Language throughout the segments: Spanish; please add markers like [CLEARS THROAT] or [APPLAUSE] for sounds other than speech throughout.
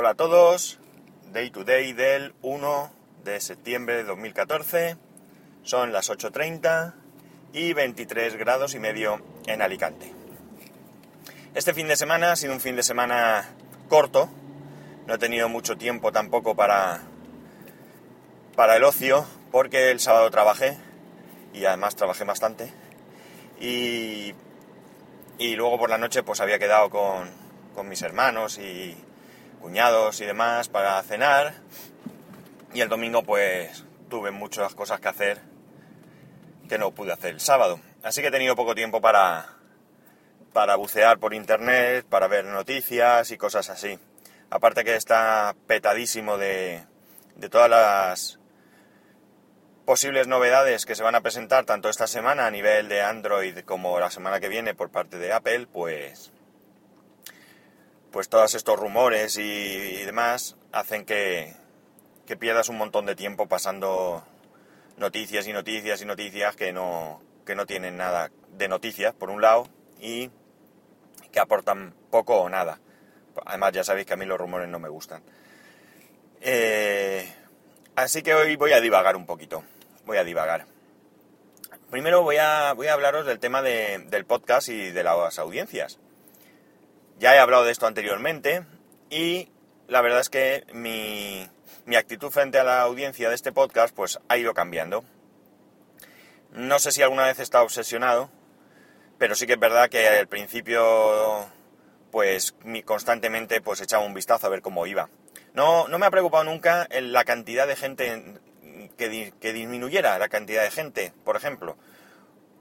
Hola a todos, Day to Day del 1 de septiembre de 2014, son las 8.30 y 23 grados y medio en Alicante. Este fin de semana ha sido un fin de semana corto, no he tenido mucho tiempo tampoco para, para el ocio, porque el sábado trabajé y además trabajé bastante. Y, y luego por la noche pues había quedado con, con mis hermanos y cuñados y demás para cenar. Y el domingo pues tuve muchas cosas que hacer que no pude hacer el sábado. Así que he tenido poco tiempo para, para bucear por internet, para ver noticias y cosas así. Aparte que está petadísimo de, de todas las posibles novedades que se van a presentar tanto esta semana a nivel de Android como la semana que viene por parte de Apple, pues pues todos estos rumores y, demás hacen que, que, pierdas un montón de tiempo pasando noticias y noticias y noticias que no, que no tienen nada de noticias, por un lado, y que aportan poco o nada. Además, ya sabéis que a mí los rumores no me gustan. Eh, así que hoy voy a divagar un poquito. Voy a divagar. Primero voy a, voy a hablaros del tema de, del podcast y de las audiencias. Ya he hablado de esto anteriormente y la verdad es que mi, actitud frente a la audiencia de este podcast pues ha ido cambiando. No sé si alguna vez he estado obsesionado, pero sí que es verdad que al principio pues constantemente pues echaba un vistazo a ver cómo iba. No, no me ha preocupado nunca la cantidad de gente que disminuyera la cantidad de gente, por ejemplo.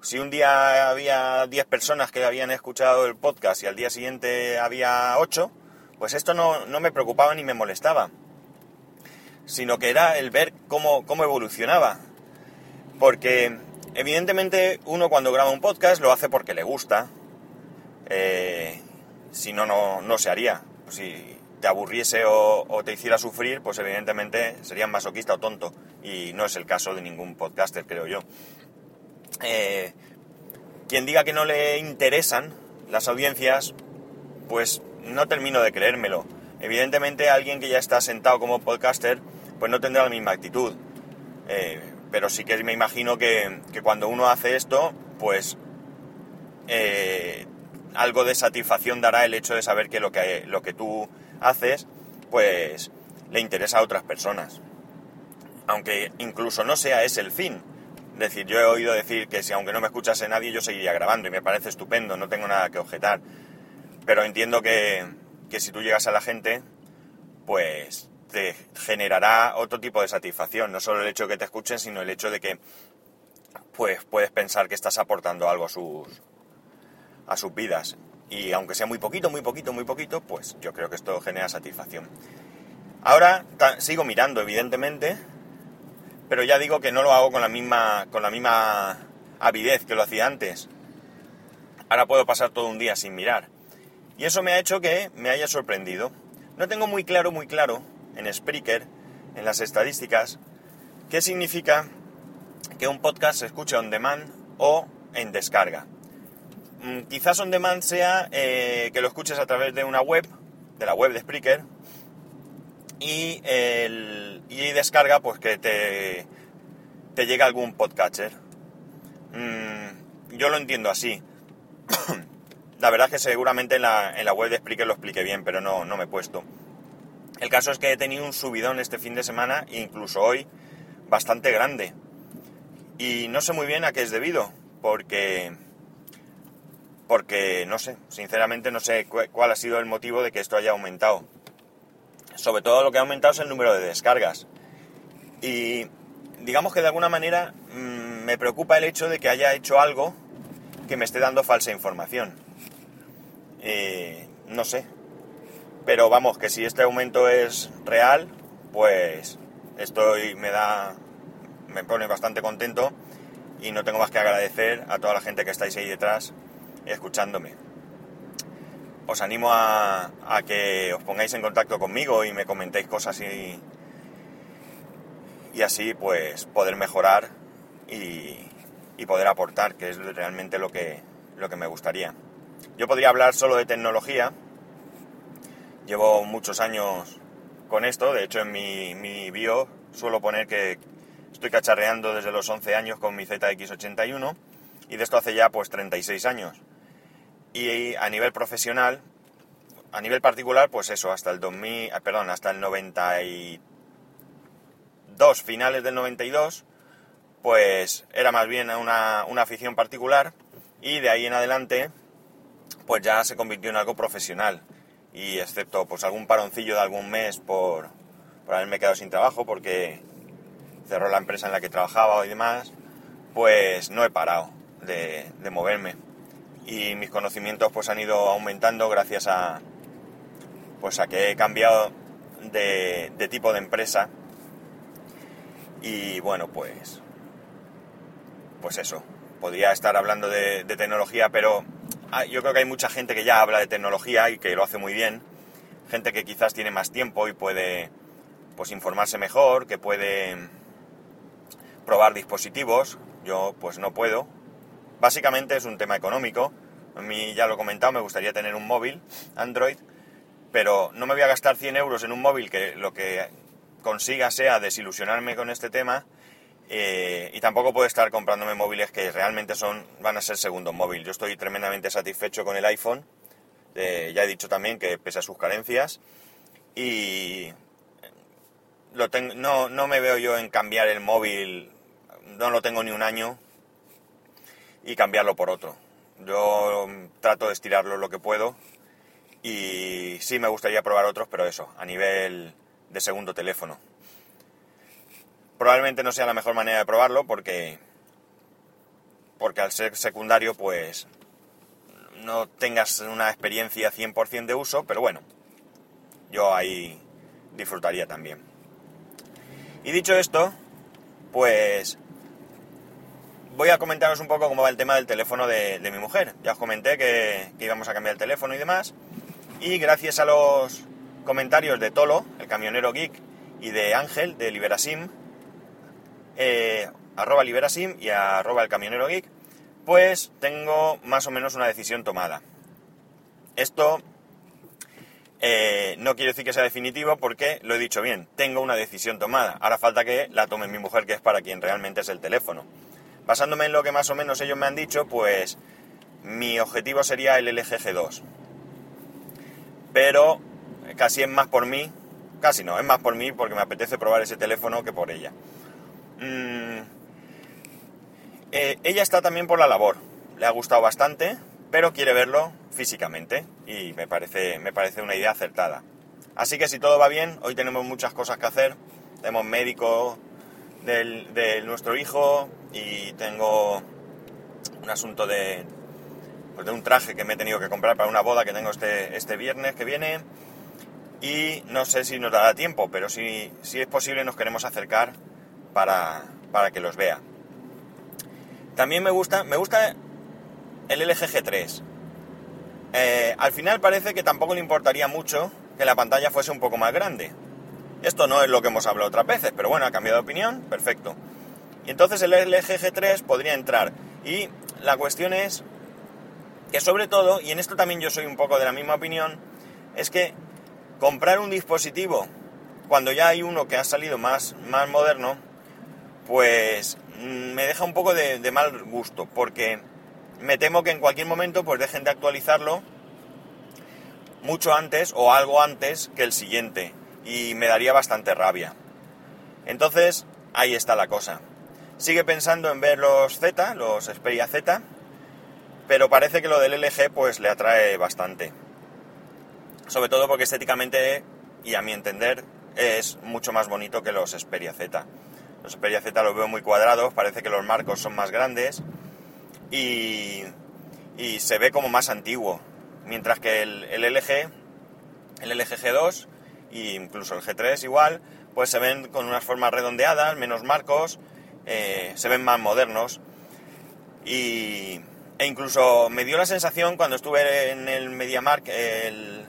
Si un día había 10 personas que habían escuchado el podcast y al día siguiente había 8, pues esto no, me preocupaba ni me molestaba, sino que era el ver cómo, cómo evolucionaba. Porque evidentemente uno cuando graba un podcast lo hace porque le gusta, eh, si no, no, se haría. Si te aburriese o, te hiciera sufrir, pues evidentemente serías masoquista o tonto. Y no es el caso de ningún podcaster, creo yo. Eh, quien diga que no le interesan las audiencias, pues no termino de creérmelo. Evidentemente alguien que ya está sentado como podcaster, pues no tendrá la misma actitud. Eh, pero sí que me imagino que, cuando uno hace esto, pues eh, algo de satisfacción dará el hecho de saber que lo que, lo que tú haces, pues le interesa a otras personas. Aunque incluso no sea ese el fin, decir, yo he oído decir que si aunque no me escuchase nadie, yo seguiría grabando y me parece estupendo, no tengo nada que objetar. Pero entiendo que, si tú llegas a la gente, pues te generará otro tipo de satisfacción. No solo el hecho de que te escuchen, sino el hecho de que pues puedes pensar que estás aportando algo a sus, a sus vidas. Y aunque sea muy poquito, muy poquito, muy poquito, pues yo creo que esto genera satisfacción. Ahora sigo mirando, evidentemente, pero ya digo que no lo hago con la misma, con la misma avidez que lo hacía antes. Ahora puedo pasar todo un día sin mirar. Y eso me ha hecho que me haya sorprendido. No tengo muy claro, muy claro, en Spreaker, en las estadísticas, qué significa que un podcast se escuche on demand o en descarga. Mm, quizás on demand sea eh, que lo escuches a través de una web, de la web de Spreaker, y, el, y descarga pues que te, te llega algún podcatcher. Mm, yo lo entiendo así. [COUGHS] la verdad es que seguramente en la, en la web de lo expliqué bien, pero no, no me he puesto. El caso es que he tenido un subidón este fin de semana, incluso hoy, bastante grande. Y no sé muy bien a qué es debido, porque... Porque no sé, sinceramente no sé cuál ha sido el motivo de que esto haya aumentado sobre todo lo que ha aumentado es el número de descargas. Y digamos que de alguna manera mm, me preocupa el hecho de que haya hecho algo que me esté dando falsa información. no sé. Pero vamos, que si este aumento es real, pues estoy, me da, me pone bastante contento y no tengo más que agradecer a toda la gente que estáis ahí detrás escuchándome os animo a, que os pongáis en contacto conmigo y me comentéis cosas y, y así pues poder mejorar y, poder aportar, que es realmente lo que, lo que me gustaría. Yo podría hablar solo de tecnología, llevo muchos años con esto. De hecho, en mi, mi bio suelo poner que estoy cacharreando desde los 11 años con mi ZX81 y de esto hace ya pues 36 años. Y a nivel profesional, a nivel particular, pues eso, hasta el 2000, ah, perdón, hasta el 92, finales del 92, pues era más bien una, una afición particular y de ahí en adelante, pues ya se convirtió en algo profesional. Y excepto pues algún paroncillo de algún mes por, por haberme quedado sin trabajo porque cerró la empresa en la que trabajaba y demás, pues no he parado de, de moverme. Y mis conocimientos pues han ido aumentando gracias a, pues a que he cambiado de, tipo de empresa. Y bueno pues pues eso podría estar hablando de, tecnología pero ah, yo creo que hay mucha gente que ya habla de tecnología y que lo hace muy bien. Gente que quizás tiene más tiempo y puede pues informarse mejor que puede probar dispositivos. Yo pues no puedo básicamente es un tema económico a mí ya lo he comentado me gustaría tener un móvil Android pero no me voy a gastar 100 euros en un móvil que lo que consiga sea desilusionarme con este tema eh, y tampoco puedo estar comprándome móviles que realmente son van a ser segundo móvil. Yo estoy tremendamente satisfecho con el iPhone, eh, ya he dicho también que pese a sus carencias y lo no, no me veo yo en cambiar el móvil, no lo tengo ni un año y cambiarlo por otro. Yo trato de estirarlo lo que puedo y sí me gustaría probar otros, pero eso, a nivel de segundo teléfono. Probablemente no sea la mejor manera de probarlo porque, porque al ser secundario pues no tengas una experiencia 100% de uso, pero bueno, yo ahí disfrutaría también. Y dicho esto, pues voy a comentaros un poco cómo va el tema del teléfono de, mi mujer. Ya os comenté que, que íbamos a cambiar el teléfono y demás. Y gracias a los comentarios de Tolo, el camionero geek, y de Ángel, de Liberasim, eh, arroba Liberasim y arroba el camionero geek, pues tengo más o menos una decisión tomada. Esto eh, no quiere decir que sea definitivo porque lo he dicho bien, tengo una decisión tomada. Ahora falta que la tome mi mujer, que es para quien realmente es el teléfono. Basándome en lo que más o menos ellos me han dicho, pues mi objetivo sería el LG G2 pero casi es más por mí, casi no, es más por mí porque me apetece probar ese teléfono que por ella. Mm, eh, ella está también por la labor, le ha gustado bastante, pero quiere verlo físicamente y me parece, me parece una idea acertada. Así que si todo va bien, hoy tenemos muchas cosas que hacer. Tenemos médico de nuestro hijo y tengo un asunto de, pues de un traje que me he tenido que comprar para una boda que tengo este, este viernes que viene. Y no sé si nos dará tiempo, pero si, si es posible nos queremos acercar para, para que los vea. También me gusta, me gusta el LG G3. Eh, al final parece que tampoco le importaría mucho que la pantalla fuese un poco más grande. Esto no es lo que hemos hablado otras veces, pero bueno, ha cambiado de opinión, perfecto. Y entonces el LG G3 podría entrar. Y la cuestión es que sobre todo, y en esto también yo soy un poco de la misma opinión, es que comprar un dispositivo cuando ya hay uno que ha salido más, más moderno, pues mm, me deja un poco de, mal gusto, porque me temo que en cualquier momento pues dejen de actualizarlo mucho antes o algo antes que el siguiente, y me daría bastante rabia. Entonces, ahí está la cosa. Sigue pensando en ver los Z, los Xperia Z, pero parece que lo del LG pues le atrae bastante. Sobre todo porque estéticamente y a mi entender es mucho más bonito que los Xperia Z. Los Xperia Z los veo muy cuadrados, parece que los marcos son más grandes y, y se ve como más antiguo. Mientras que el, LG, el LG G2 e incluso el G3 igual, pues se ven con unas formas redondeadas, menos marcos, eh, se ven más modernos. Y, e incluso me dio la sensación cuando estuve en el MediaMark el,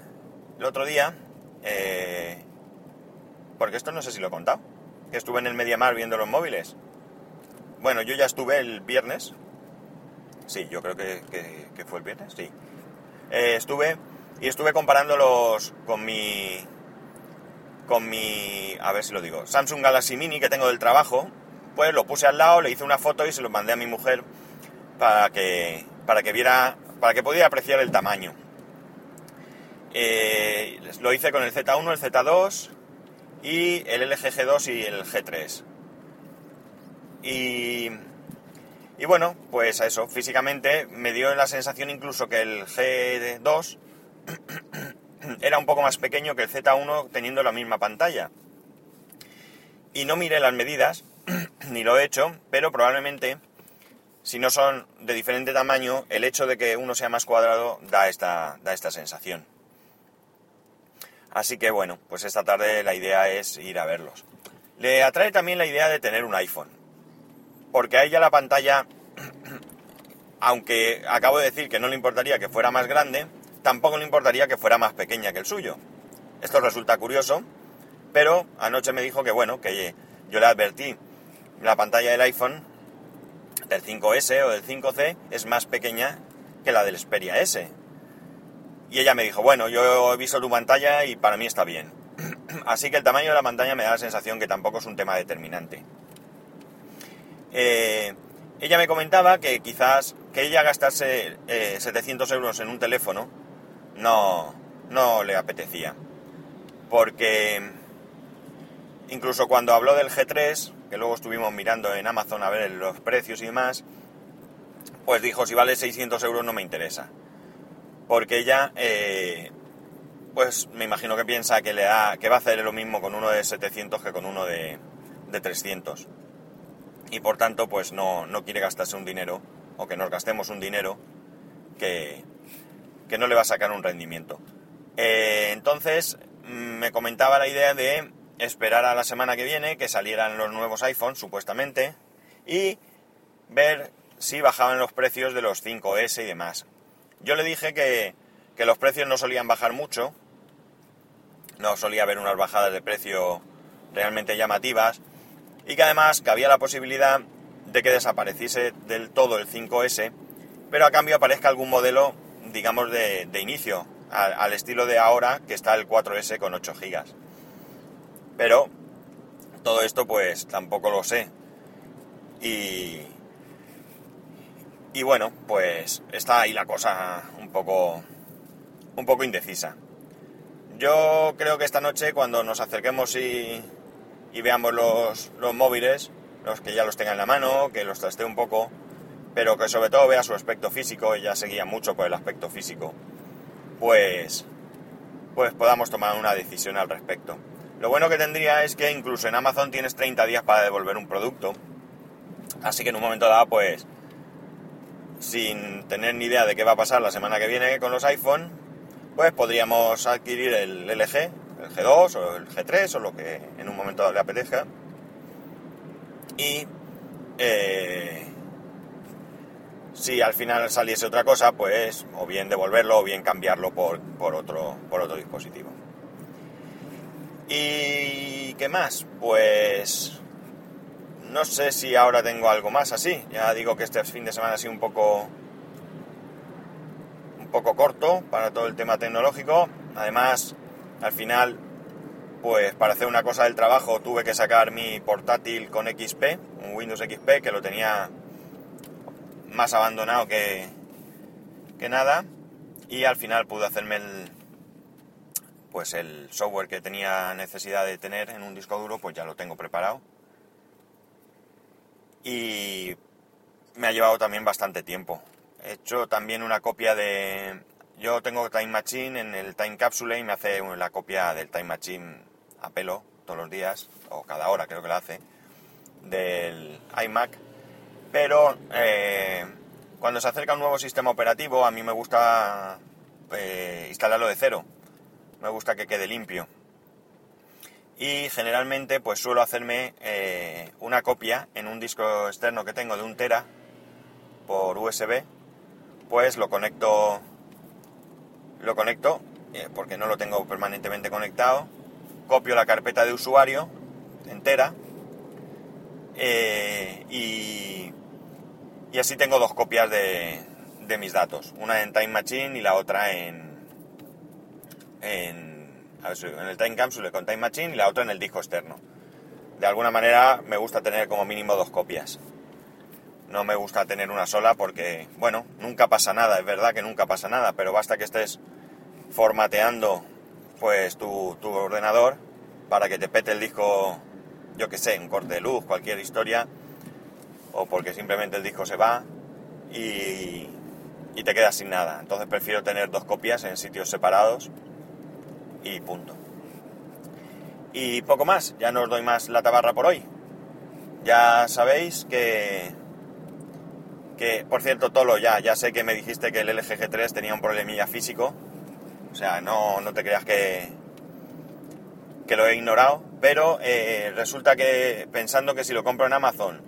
otro día, eh, porque esto no sé si lo he contado, que estuve en el MediaMark viendo los móviles. Bueno, yo ya estuve el viernes, sí, yo creo que, fue el viernes, sí. Eh, estuve y estuve comparándolos con mi con mi, a ver si lo digo, Samsung Galaxy Mini que tengo del trabajo, pues lo puse al lado, le hice una foto y se lo mandé a mi mujer para que, para que viera, para que pudiera apreciar el tamaño. Eh, lo hice con el Z1, el Z2 y el LG G2 y el G3. Y, y bueno, pues a eso, físicamente me dio la sensación incluso que el G2 [CLEARS THROAT] era un poco más pequeño que el Z1 teniendo la misma pantalla. Y no miré las medidas, [CLEARS THROAT] ni lo he hecho, pero probablemente si no son de diferente tamaño, el hecho de que uno sea más cuadrado da esta, da esta sensación. Así que bueno, pues esta tarde la idea es ir a verlos. Le atrae también la idea de tener un iPhone, porque a ella la pantalla, [CLEARS THROAT] aunque acabo de decir que no le importaría que fuera más grande, tampoco le importaría que fuera más pequeña que el suyo. Esto resulta curioso, pero anoche me dijo que bueno, que yo le advertí, la pantalla del iPhone, del 5S o del 5C, es más pequeña que la del Xperia S. Y ella me dijo, bueno, yo he visto tu pantalla y para mí está bien. [CLEARS THROAT] Así que el tamaño de la pantalla me da la sensación que tampoco es un tema determinante. Eh, ella me comentaba que quizás que ella gastase 700 eh, euros en un teléfono no, no le apetecía. Porque incluso cuando habló del G3, que luego estuvimos mirando en Amazon a ver los precios y demás, pues dijo, si vale 600 euros no me interesa. Porque ella, eh, pues me imagino que piensa que, le da, que va a hacer lo mismo con uno de 700 que con uno de, de 300. Y por tanto, pues no, no quiere gastarse un dinero, o que nos gastemos un dinero que, que no le va a sacar un rendimiento. Eh, entonces mm, me comentaba la idea de esperar a la semana que viene que salieran los nuevos iPhones, supuestamente, y ver si bajaban los precios de los 5S y demás. Yo le dije que, que los precios no solían bajar mucho, no solía haber unas bajadas de precio realmente llamativas, y que además que había la posibilidad de que desapareciese del todo el 5S, pero a cambio aparezca algún modelo digamos, de, inicio, al, estilo de ahora que está el 4S con 8 GB. Pero todo esto pues tampoco lo sé. Y, y bueno, pues está ahí la cosa un poco, un poco indecisa. Yo creo que esta noche cuando nos acerquemos y, y veamos los, los móviles, los que ya los tenga en la mano, que los traste un poco, pero que sobre todo vea su aspecto físico, ella seguía mucho por el aspecto físico, pues, pues podamos tomar una decisión al respecto. Lo bueno que tendría es que incluso en Amazon tienes 30 días para devolver un producto, así que en un momento dado, pues, sin tener ni idea de qué va a pasar la semana que viene con los iPhone, pues podríamos adquirir el LG, el G2 o el G3 o lo que en un momento dado le apetezca. Y eh, si al final saliese otra cosa, pues o bien devolverlo o bien cambiarlo por, otro, por otro dispositivo. ¿Y qué más? Pues no sé si ahora tengo algo más así. Ya digo que este fin de semana ha sido un poco un poco corto para todo el tema tecnológico. Además, al final, pues para hacer una cosa del trabajo tuve que sacar mi portátil con XP, un Windows XP que lo tenía más abandonado que, que nada. Y al final pude hacerme el pues el software que tenía necesidad de tener en un disco duro pues ya lo tengo preparado. Y me ha llevado también bastante tiempo. He hecho también una copia de yo tengo Time Machine en el Time Capsule y me hace la copia del Time Machine a pelo todos los días o cada hora creo que la hace del iMac pero eh, cuando se acerca un nuevo sistema operativo a mí me gusta eh, instalarlo de cero, me gusta que quede limpio. Y generalmente pues suelo hacerme eh, una copia en un disco externo que tengo de un tera por USB, pues lo conecto, lo conecto porque no lo tengo permanentemente conectado, copio la carpeta de usuario entera y y así tengo dos copias de, mis datos, una en Time Machine y la otra en, en, en el Time Capsule con Time Machine y la otra en el disco externo. De alguna manera me gusta tener como mínimo dos copias. No me gusta tener una sola porque, bueno, nunca pasa nada, es verdad que nunca pasa nada, pero basta que estés formateando pues tu, tu ordenador para que te pete el disco, yo que sé, un corte de luz, cualquier historia, o porque simplemente el disco se va y, te quedas sin nada. Entonces prefiero tener dos copias en sitios separados y punto. Y poco más, ya no os doy más la tabarra por hoy. Ya sabéis que... Que, por cierto, Tolo, ya, ya sé que me dijiste que el LG G3 tenía un problemilla físico. O sea, no, no te creas que, que lo he ignorado. Pero eh, resulta que pensando que si lo compro en Amazon,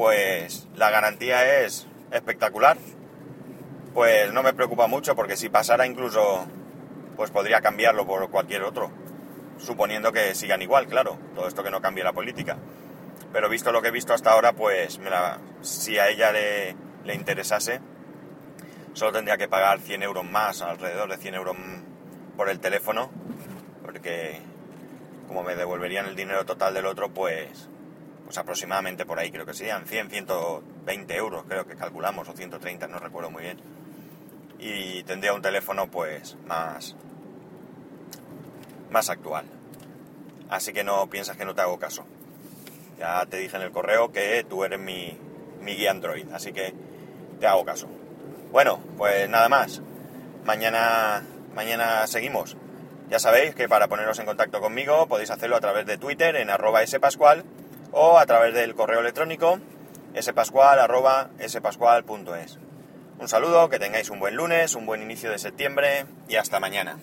pues la garantía es espectacular. Pues no me preocupa mucho porque si pasara incluso, pues podría cambiarlo por cualquier otro suponiendo que sigan igual, claro, todo esto que no cambie la política. Pero visto lo que he visto hasta ahora, pues si a ella le, le, interesase, solo tendría que pagar 100 euros más, alrededor de 100 euros por el teléfono, porque como me devolverían el dinero total del otro, pues, pues aproximadamente por ahí creo que serían 100, 120 euros, creo que calculamos, o 130, no recuerdo muy bien. Y tendría un teléfono pues más, más actual. Así que no piensas que no te hago caso. Ya te dije en el correo que tú eres mi, mi guía Android, así que te hago caso. Bueno, pues nada más. Mañana, mañana seguimos. Ya sabéis que para poneros en contacto conmigo podéis hacerlo a través de Twitter en arroba spascual o a través del correo electrónico spascual.es. Un saludo, que tengáis un buen lunes, un buen inicio de septiembre y hasta mañana.